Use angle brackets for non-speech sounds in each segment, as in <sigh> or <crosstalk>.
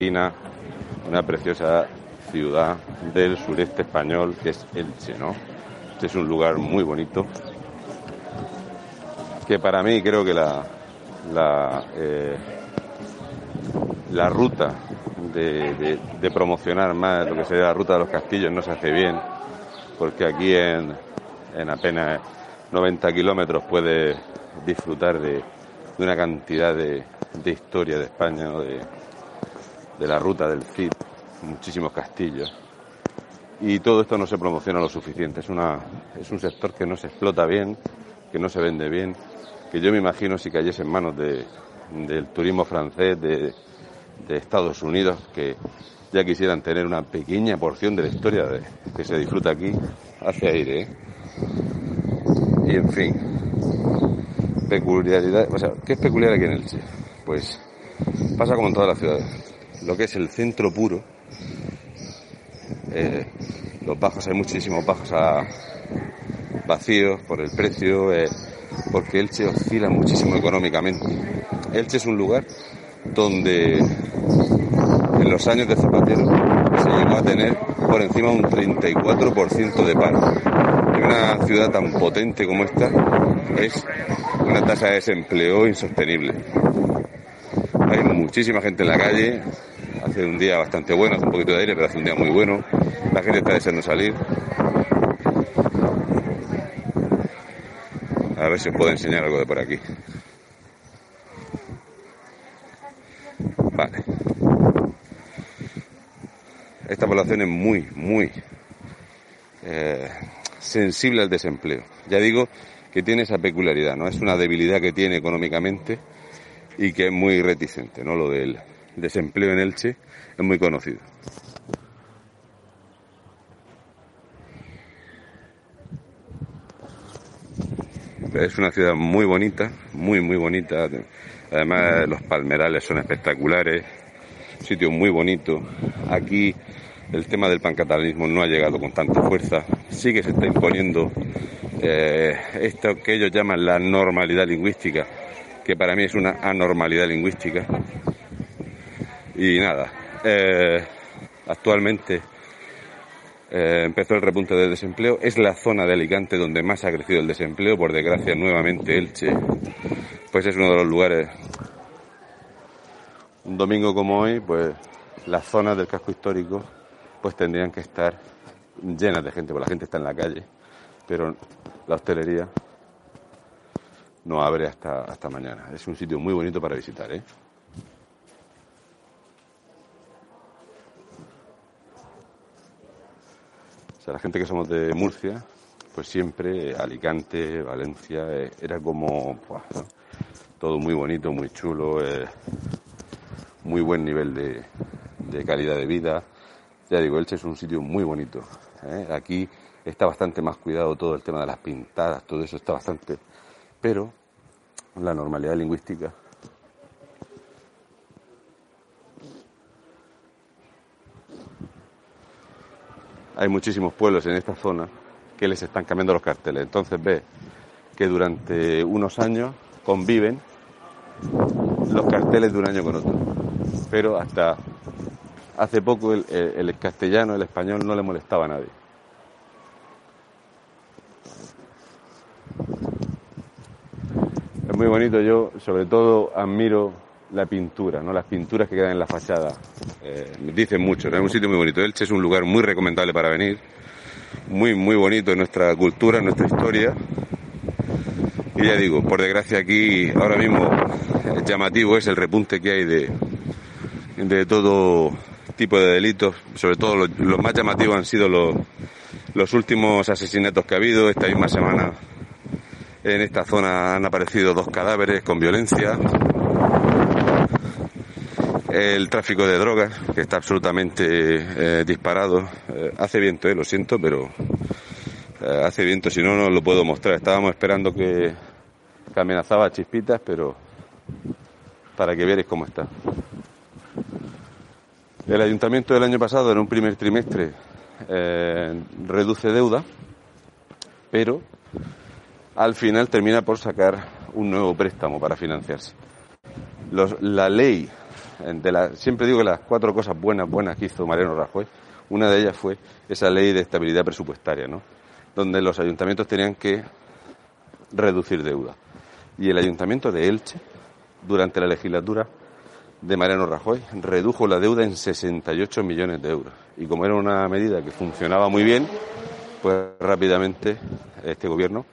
una preciosa ciudad del sureste español que es Elche, ¿no? Este es un lugar muy bonito que para mí creo que la la, eh, ruta de, promocionar más lo que sería la ruta de los castillos no se hace bien porque aquí en, en apenas 90 kilómetros puede disfrutar de, de una cantidad de, historia de España o de, de la ruta del Cid, muchísimos castillos. Y todo esto no se promociona lo suficiente. Es, una, es un sector que no se explota bien, que no se vende bien, que yo me imagino si cayese en manos de, del turismo francés, de, de, Estados Unidos, que ya quisieran tener una pequeña porción de la historia de, que se disfruta aquí, hace aire. ¿eh? Y en fin, peculiaridad, o sea, ¿qué es peculiar aquí en Elche? Pues pasa como en todas las ciudades lo que es el centro puro. Eh, los bajos, hay muchísimos bajos a vacíos por el precio, eh, porque Elche oscila muchísimo económicamente. Elche es un lugar donde en los años de Zapatero se llegó a tener por encima un 34% de paro. En una ciudad tan potente como esta es una tasa de desempleo insostenible. Hay muchísima gente en la calle, hace un día bastante bueno, hace un poquito de aire, pero hace un día muy bueno. La gente está deseando salir. A ver si os puedo enseñar algo de por aquí. Vale. Esta población es muy, muy eh, sensible al desempleo. Ya digo que tiene esa peculiaridad, ¿no? Es una debilidad que tiene económicamente y que es muy reticente, ¿no? Lo del desempleo en Elche es muy conocido. Es una ciudad muy bonita, muy, muy bonita. Además, los palmerales son espectaculares, sitio muy bonito. Aquí el tema del pancatalanismo no ha llegado con tanta fuerza. Sí que se está imponiendo eh, esto que ellos llaman la normalidad lingüística, que para mí es una anormalidad lingüística. Y nada, eh, actualmente eh, empezó el repunte del desempleo. Es la zona de Alicante donde más ha crecido el desempleo. Por desgracia, nuevamente Elche, pues es uno de los lugares. Un domingo como hoy, pues las zonas del casco histórico, pues tendrían que estar llenas de gente, porque la gente está en la calle, pero la hostelería no abre hasta, hasta mañana. Es un sitio muy bonito para visitar, ¿eh? Sea, la gente que somos de Murcia, pues siempre Alicante, Valencia, eh, era como todo muy bonito, muy chulo, eh, muy buen nivel de, calidad de vida. Ya digo, Elche es un sitio muy bonito. ¿eh? Aquí está bastante más cuidado todo el tema de las pintadas, todo eso está bastante... Pero la normalidad lingüística. Hay muchísimos pueblos en esta zona que les están cambiando los carteles. Entonces ve que durante unos años conviven los carteles de un año con otro. Pero hasta hace poco el, el castellano, el español no le molestaba a nadie. muy bonito. Yo, sobre todo, admiro la pintura, ¿no? Las pinturas que quedan en la fachada. Eh, dicen mucho. Es un sitio muy bonito. Elche es un lugar muy recomendable para venir. Muy, muy bonito en nuestra cultura, en nuestra historia. Y ya digo, por desgracia aquí ahora mismo llamativo es el repunte que hay de, de todo tipo de delitos. Sobre todo los, los más llamativos han sido los, los últimos asesinatos que ha habido esta misma semana en esta zona han aparecido dos cadáveres con violencia. El tráfico de drogas, que está absolutamente eh, disparado. Eh, hace viento, eh, lo siento, pero hace viento, si no, no lo puedo mostrar. Estábamos esperando que, amenazaba chispitas, pero para que vierais cómo está. El ayuntamiento del año pasado, en un primer trimestre, reduce deuda, pero al final termina por sacar un nuevo préstamo para financiarse. Los, la ley de la, siempre digo que las cuatro cosas buenas, buenas que hizo Mariano Rajoy, una de ellas fue esa ley de estabilidad presupuestaria, ¿no? Donde los ayuntamientos tenían que reducir deuda. Y el ayuntamiento de Elche, durante la legislatura de Mariano Rajoy, redujo la deuda en 68 millones de euros. Y como era una medida que funcionaba muy bien, pues rápidamente este gobierno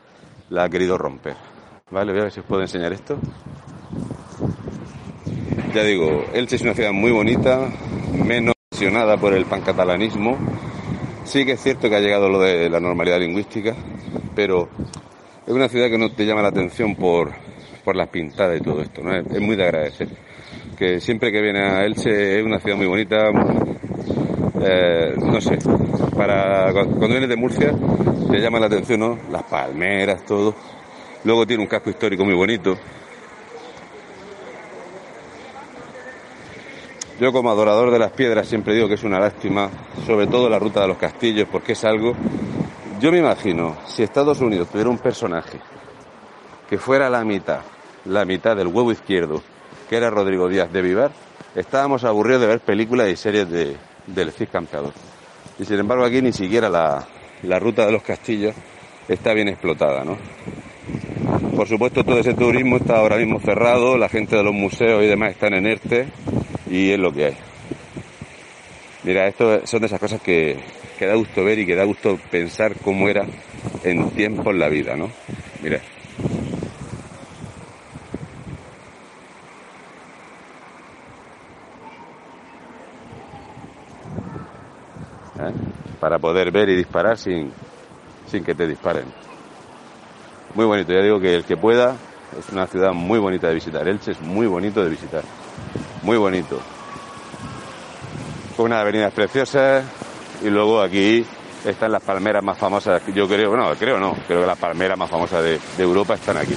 la ha querido romper. Vale, voy a ver si os puedo enseñar esto. Ya digo, Elche es una ciudad muy bonita, menos presionada por el pancatalanismo. Sí que es cierto que ha llegado lo de la normalidad lingüística, pero es una ciudad que no te llama la atención por, por las pintadas y todo esto, ¿no? Es, muy de agradecer. Que siempre que viene a Elche es una ciudad muy bonita, eh, no sé, para cuando vienes de Murcia te llama la atención, ¿no? Las palmeras, todo. Luego tiene un casco histórico muy bonito. Yo como adorador de las piedras siempre digo que es una lástima, sobre todo la ruta de los castillos, porque es algo... Yo me imagino, si Estados Unidos tuviera un personaje que fuera la mitad, la mitad del huevo izquierdo, que era Rodrigo Díaz de Vivar, estábamos aburridos de ver películas y series de, del Cid Campeador. Y sin embargo aquí ni siquiera la, la ruta de los castillos está bien explotada, ¿no? Por supuesto todo ese turismo está ahora mismo cerrado, la gente de los museos y demás están en ERTE y es lo que hay. Mira, esto son de esas cosas que, que da gusto ver y que da gusto pensar cómo era en tiempos la vida, ¿no? Mira. ¿Eh? Para poder ver y disparar sin, sin que te disparen. Muy bonito, ya digo que el que pueda, es una ciudad muy bonita de visitar. Elche es muy bonito de visitar muy bonito. Con unas avenidas preciosas y luego aquí están las palmeras más famosas, yo creo, bueno, creo no, creo que las palmeras más famosas de, Europa están aquí.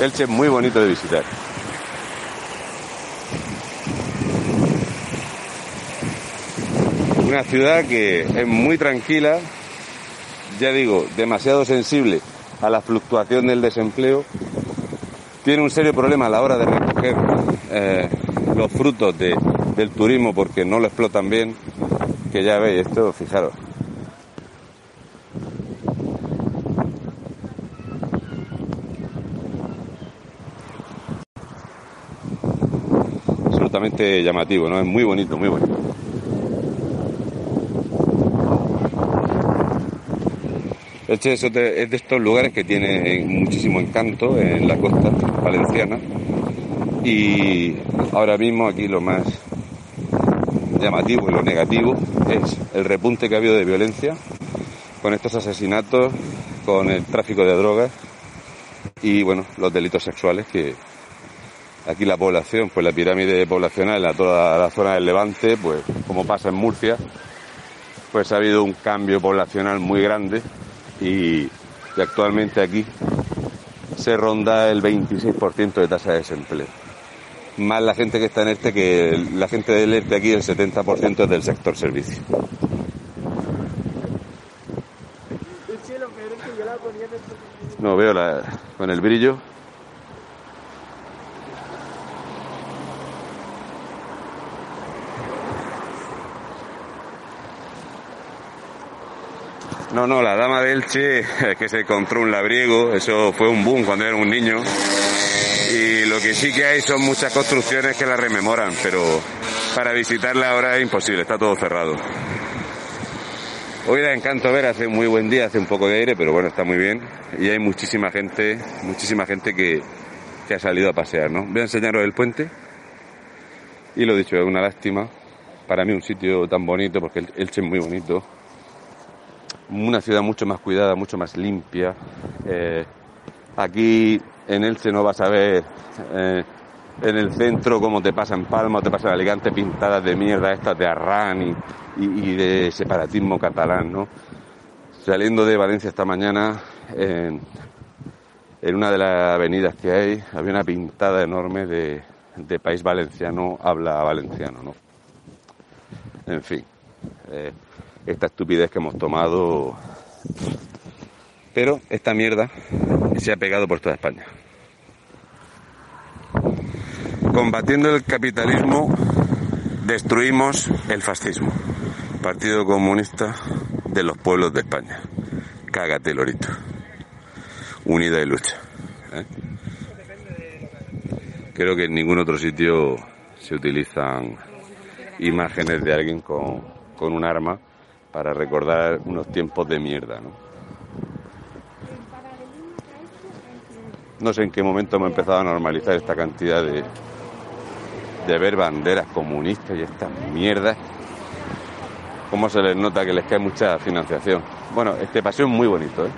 Elche es muy bonito de visitar. Una ciudad que es muy tranquila, ya digo, demasiado sensible a la fluctuación del desempleo, tiene un serio problema a la hora de recoger eh, los frutos del turismo porque no lo explotan bien, que ya veis esto, fijaros. Absolutamente llamativo, ¿no? Es muy bonito, muy bonito. Este es de estos lugares que tiene muchísimo encanto en la costa valenciana y ahora mismo aquí lo más llamativo y lo negativo es el repunte que ha habido de violencia con estos asesinatos, con el tráfico de drogas y bueno, los delitos sexuales que aquí la población, pues la pirámide poblacional en toda la zona del Levante, pues como pasa en Murcia, pues ha habido un cambio poblacional muy grande y, y actualmente aquí se ronda el 26% de tasa de desempleo más la gente que está en este que la gente del este aquí, el 70% es del sector servicio. No veo la, con el brillo. No, no, la dama de Elche, <laughs> que se encontró un labriego, eso fue un boom cuando era un niño y lo que sí que hay son muchas construcciones que la rememoran, pero para visitarla ahora es imposible, está todo cerrado. Hoy da encanto ver, hace muy buen día, hace un poco de aire, pero bueno, está muy bien. Y hay muchísima gente, muchísima gente que, que ha salido a pasear, ¿no? Voy a enseñaros el puente. Y lo dicho, es una lástima. Para mí un sitio tan bonito, porque Elche es muy bonito. Una ciudad mucho más cuidada, mucho más limpia. Eh, aquí en Elche no vas a ver eh, en el centro como te pasa en Palma o te pasa en Alicante pintadas de mierda estas de Arran y, de separatismo catalán, ¿no? Saliendo de Valencia esta mañana, en, una de las avenidas que hay, había una pintada enorme de, país valenciano, habla valenciano, ¿no? En fin, eh, esta estupidez que hemos tomado pero esta mierda se ha pegado por toda España. Combatiendo el capitalismo destruimos el fascismo. Partido Comunista de los pueblos de España. Cágate, Lorito. Unida y lucha. ¿eh? Creo que en ningún otro sitio se utilizan imágenes de alguien con, con un arma para recordar unos tiempos de mierda, ¿no? No sé en qué momento hemos empezado a normalizar esta cantidad de, de ver banderas comunistas y estas mierdas. Cómo se les nota que les cae mucha financiación. Bueno, este paseo es muy bonito, ¿eh?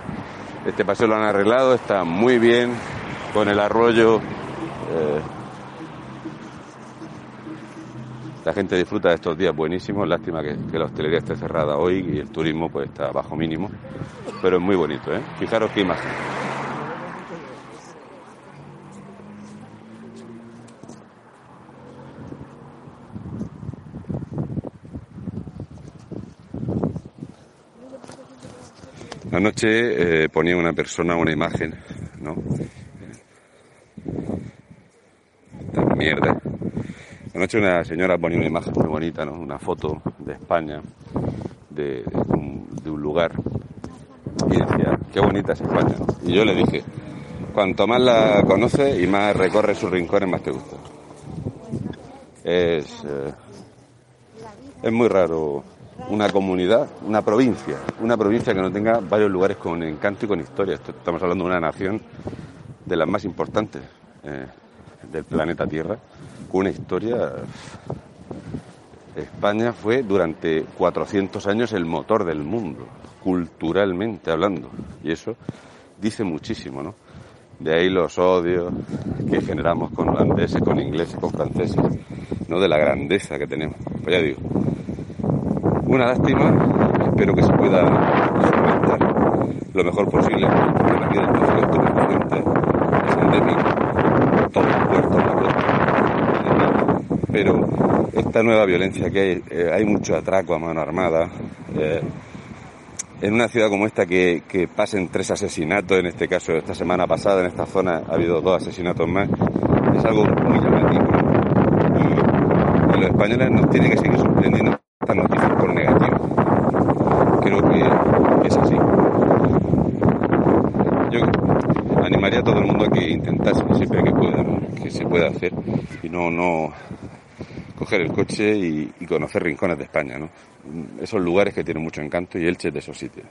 Este paseo lo han arreglado, está muy bien, con el arroyo. Eh, la gente disfruta de estos días buenísimos, lástima que, que, la hostelería esté cerrada hoy y el turismo pues está bajo mínimo, pero es muy bonito, ¿eh? Fijaros qué imagen. Anoche eh, ponía una persona una imagen, ¿no? Esta mierda. Anoche una señora ponía una imagen muy bonita, ¿no? Una foto de España, de, de, un, de un, lugar. Y decía, qué bonita es España. Y yo le dije, cuanto más la conoces y más recorres sus rincones, más te gusta. Es, eh, es muy raro una comunidad, una provincia, una provincia que no tenga varios lugares con encanto y con historia. Estamos hablando de una nación de las más importantes eh, del planeta Tierra, con una historia. España fue durante 400 años el motor del mundo, culturalmente hablando, y eso dice muchísimo, ¿no? De ahí los odios que generamos con holandeses, con ingleses, con franceses, ¿no? De la grandeza que tenemos. Pues ya digo, una lástima, espero que se pueda solventar lo mejor posible, la vida del tráfico estupefaciente es endémico, todo el puerto, la costa, pero esta nueva violencia que hay, eh, hay mucho atraco a mano armada, eh, en una ciudad como esta que, que, pasen tres asesinatos, en este caso esta semana pasada en esta zona ha habido dos asesinatos más, es algo muy llamativo. Y, y los españoles nos tienen que seguir sorprendiendo estas noticias por negativo. Creo que es así. Yo animaría a todo el mundo a que intentase siempre que pueda, que se pueda hacer y no, coger el coche y, conocer rincones de España, ¿no? Esos lugares que tienen mucho encanto y Elche es de esos sitios.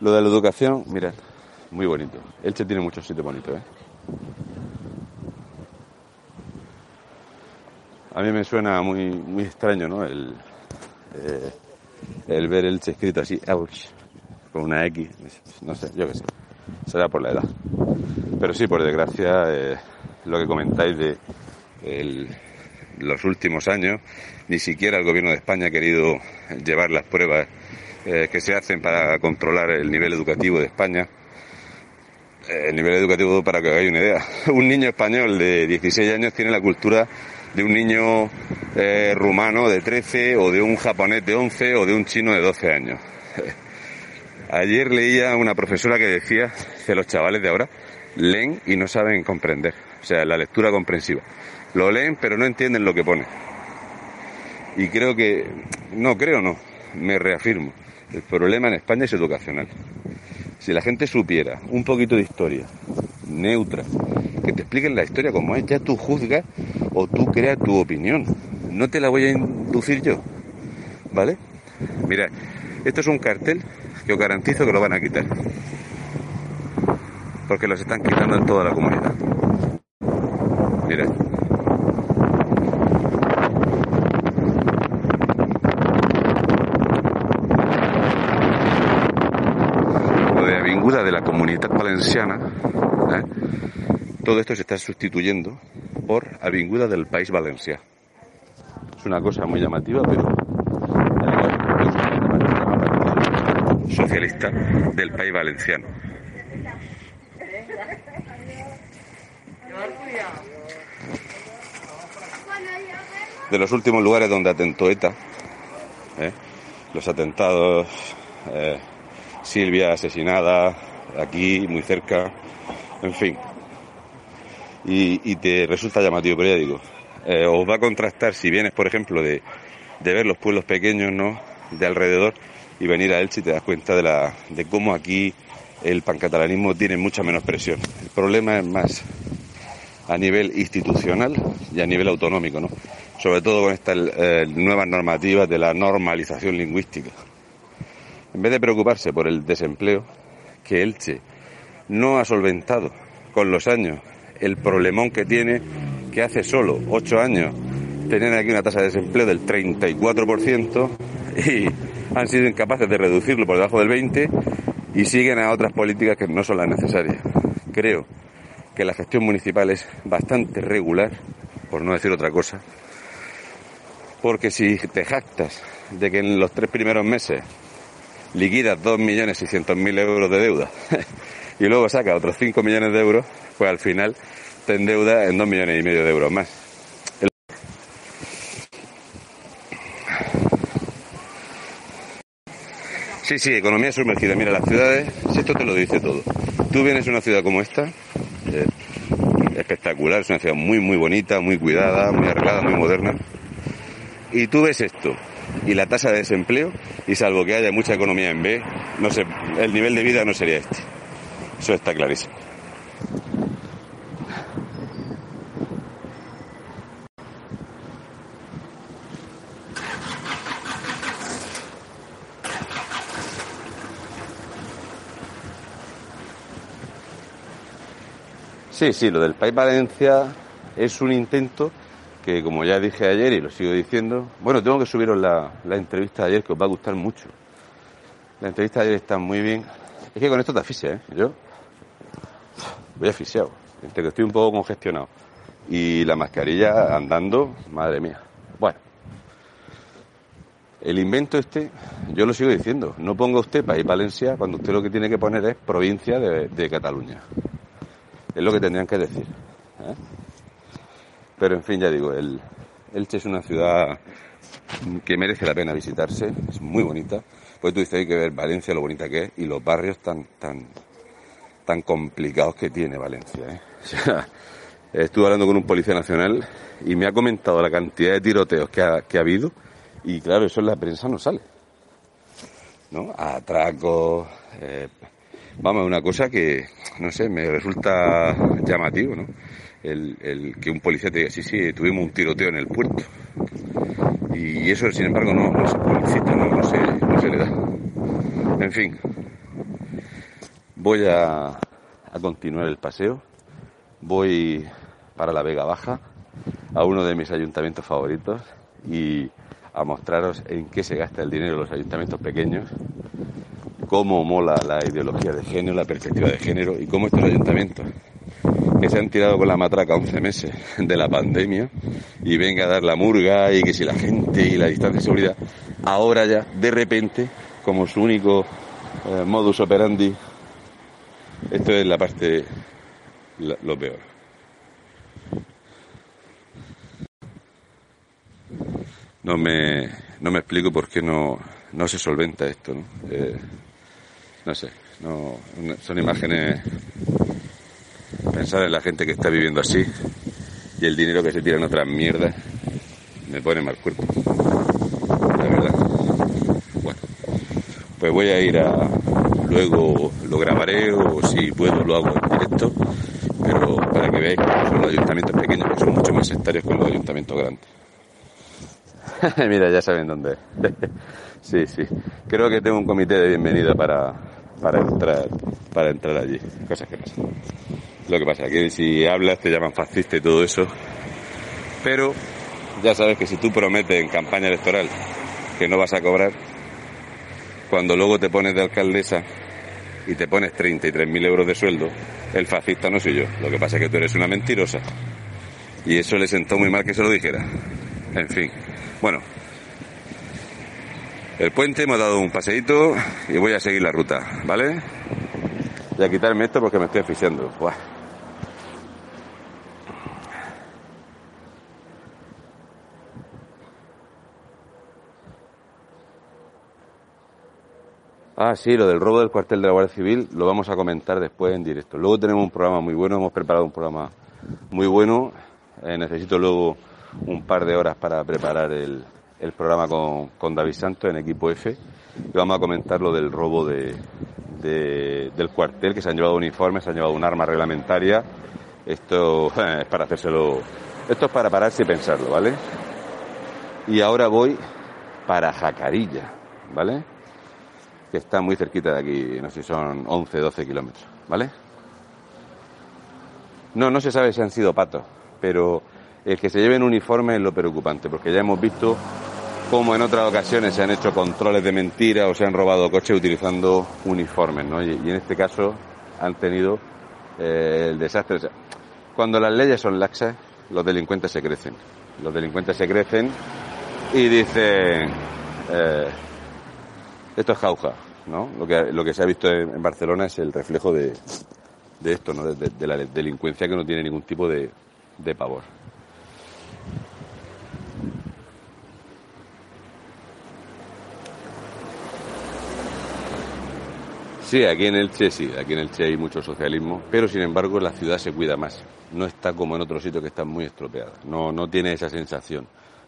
Lo de la educación, mira, muy bonito. Elche tiene muchos sitios bonitos, ¿eh? A mí me suena muy, muy extraño, ¿no? El, eh, el ver Elche escrito así, Elche, con una X, no sé, yo qué sé. Será por la edad. Pero sí, por desgracia, eh, lo que comentáis de el, los últimos años, ni siquiera el gobierno de España ha querido llevar las pruebas eh, que se hacen para controlar el nivel educativo de España. Eh, el nivel educativo, para que hagáis una idea, <laughs> un niño español de 16 años tiene la cultura de un niño eh, rumano de 13 o de un japonés de 11 o de un chino de 12 años. <laughs> Ayer leía una profesora que decía que los chavales de ahora leen y no saben comprender, o sea, la lectura comprensiva. Lo leen pero no entienden lo que pone. Y creo que, no creo no, me reafirmo, el problema en España es educacional. Si la gente supiera un poquito de historia, neutra, que te expliquen la historia como es, ya tú juzgas o tú creas tu opinión. No te la voy a inducir yo. ¿Vale? Mira, esto es un cartel que os garantizo que lo van a quitar. Porque los están quitando en toda la comunidad. Mira. de la comunidad valenciana. Todo esto se está sustituyendo por Avinguda del País Valencià. Es una cosa muy llamativa, pero socialista del País Valenciano. de los últimos lugares donde atentó ETA. ¿eh? Los atentados, eh, Silvia asesinada, aquí, muy cerca, en fin. Y, te resulta llamativo, pero ya digo, eh, os va a contrastar si vienes, por ejemplo, de, de ver los pueblos pequeños, ¿no? De alrededor y venir a Elche y te das cuenta de, la, de cómo aquí el pancatalanismo tiene mucha menos presión. El problema es más a nivel institucional y a nivel autonómico, ¿no? Sobre todo con estas eh, nuevas normativas de la normalización lingüística. En vez de preocuparse por el desempleo, que Elche no ha solventado con los años el problemón que tiene, que hace solo ocho años tenían aquí una tasa de desempleo del 34% y han sido incapaces de reducirlo por debajo del 20% y siguen a otras políticas que no son las necesarias. Creo que la gestión municipal es bastante regular, por no decir otra cosa, porque si te jactas de que en los tres primeros meses liquidas 2.600.000 euros de deuda <laughs> y luego sacas otros 5 millones de euros, pues al final te endeuda en 2 millones y medio de euros más. Sí, sí, economía sumergida. Mira, las ciudades, esto te lo dice todo. Tú vienes a una ciudad como esta, eh, espectacular, es una ciudad muy, muy bonita, muy cuidada, muy arreglada, muy moderna. Y tú ves esto, y la tasa de desempleo, y salvo que haya mucha economía en B, no sé, el nivel de vida no sería este. Eso está clarísimo. Sí, sí, lo del País Valencia es un intento que, como ya dije ayer y lo sigo diciendo, bueno, tengo que subiros la, entrevista de ayer que os va a gustar mucho. La entrevista de ayer está muy bien. Es que con esto te asfixia, ¿eh? Yo voy asfixiado, entre que estoy un poco congestionado. Y la mascarilla andando, madre mía. Bueno, el invento este, yo lo sigo diciendo, no ponga usted País Valencia cuando usted lo que tiene que poner es provincia de Cataluña. Es lo que tendrían que decir. ¿eh? Pero en fin, ya digo, el, Elche es una ciudad que merece la pena visitarse, es muy bonita. Pues tú dices, hay que ver Valencia, lo bonita que es, y los barrios tan, tan, tan complicados que tiene Valencia. ¿eh? <laughs> estuve hablando con un policía nacional y me ha comentado la cantidad de tiroteos que ha, habido, y claro, eso en la prensa no sale. ¿no? Atracos, eh, Vamos, una cosa que, no sé, me resulta llamativo, ¿no? El, que un policía te diga, sí, sí, tuvimos un tiroteo en el puerto. Y eso, sin embargo, no, no se publicita, no, no, se, no se le da. En fin, voy a, a continuar el paseo. Voy para la Vega Baja, a uno de mis ayuntamientos favoritos, y a mostraros en qué se gasta el dinero de los ayuntamientos pequeños cómo mola la ideología de género, la perspectiva de género y cómo estos ayuntamientos que se han tirado con la matraca 11 meses de la pandemia y venga a dar la murga y que si la gente y la distancia de seguridad, ahora ya de repente, como su único eh, modus operandi, esto es la parte, lo peor. No me, no me explico por qué no, no se solventa esto. ¿no? Eh, no sé, no, son imágenes, pensar en la gente que está viviendo así y el dinero que se tira en otras mierdas me pone mal cuerpo, la verdad. Bueno, pues voy a ir a, luego lo grabaré o si puedo lo hago en directo, pero para que veáis cómo son los ayuntamientos pequeños que son mucho más sectarios que los ayuntamientos grandes. <laughs> Mira, ya saben dónde. <laughs> sí, sí. Creo que tengo un comité de bienvenida para, para entrar, para entrar allí. Cosas que pasan. Lo que pasa que si hablas te llaman fascista y todo eso. Pero ya sabes que si tú prometes en campaña electoral que no vas a cobrar, cuando luego te pones de alcaldesa y te pones 33.000 euros de sueldo, el fascista no soy yo. Lo que pasa es que tú eres una mentirosa. Y eso le sentó muy mal que se lo dijera. En fin. Bueno, el puente, hemos dado un paseíto y voy a seguir la ruta, ¿vale? Voy a quitarme esto porque me estoy asfixiando. Ah, sí, lo del robo del cuartel de la Guardia Civil lo vamos a comentar después en directo. Luego tenemos un programa muy bueno, hemos preparado un programa muy bueno. Eh, necesito luego un par de horas para preparar el, el programa con, con, David Santos en equipo F y vamos a comentar lo del robo de, del cuartel, que se han llevado uniformes, se han llevado un arma reglamentaria. Esto <laughs> es para hacérselo, esto es para pararse y pensarlo, ¿vale? Y ahora voy para Jacarilla, ¿vale? Que está muy cerquita de aquí, no sé si son 11, 12 kilómetros, ¿vale? No, no se sabe si han sido patos, pero el que se lleven uniformes es lo preocupante, porque ya hemos visto cómo en otras ocasiones se han hecho controles de mentira o se han robado coches utilizando uniformes, ¿no? Y, en este caso han tenido eh, el desastre. cuando las leyes son laxas, los delincuentes se crecen. Los delincuentes se crecen y dicen, eh, esto es jauja, ¿no? Lo que, lo que se ha visto en, Barcelona es el reflejo de, esto, ¿no? De, la delincuencia que no tiene ningún tipo de, de pavor. Sí, aquí en Elche sí, aquí en Elche hay mucho socialismo, pero sin embargo la ciudad se cuida más. No está como en otros sitios que están muy estropeadas. No, no tiene esa sensación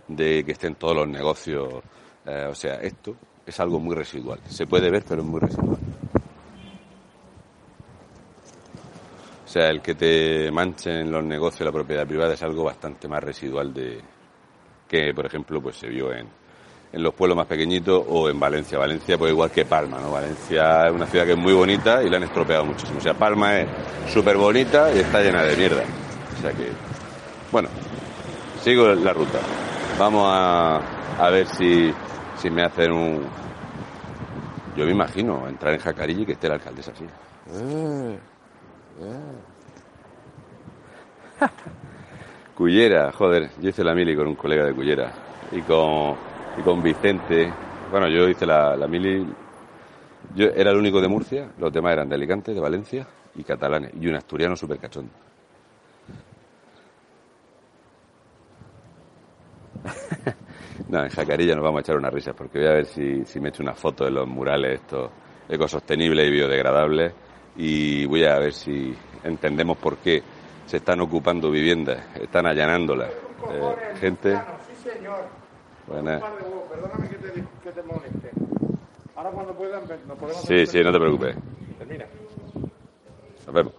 de que estén todos los negocios. Eh, o sea, esto es algo muy residual. Se puede ver, pero es muy residual. O sea, el que te manchen los negocios la propiedad privada es algo bastante más residual de que, por ejemplo, pues se vio en, en los pueblos más pequeñitos o en Valencia. Valencia, pues igual que Palma, ¿no? Valencia es una ciudad que es muy bonita y la han estropeado muchísimo. O sea, Palma es súper bonita y está llena de mierda. O sea que, bueno, sigo la ruta. Vamos a, a ver si, si me hacen un... Yo me imagino entrar en Jacarilla y que esté la alcaldesa así. Eh, eh. Cullera, joder, yo hice la mili con un colega de Cullera y con y con Vicente. Bueno, yo hice la, la mili. Yo era el único de Murcia, los demás eran de Alicante, de Valencia y catalanes, y un asturiano súper cachondo. No, en Jacarilla nos vamos a echar una risa, porque voy a ver si, si me echo una foto de los murales estos ecosostenibles y biodegradables, y voy a ver si entendemos por qué se están ocupando viviendas, están allanándolas. Eh, gente. Bueno. Perdóname que te, que te moleste. Ahora cuando puedan nos podemos... Sí, sí, no te preocupes. Termina. Nos vemos.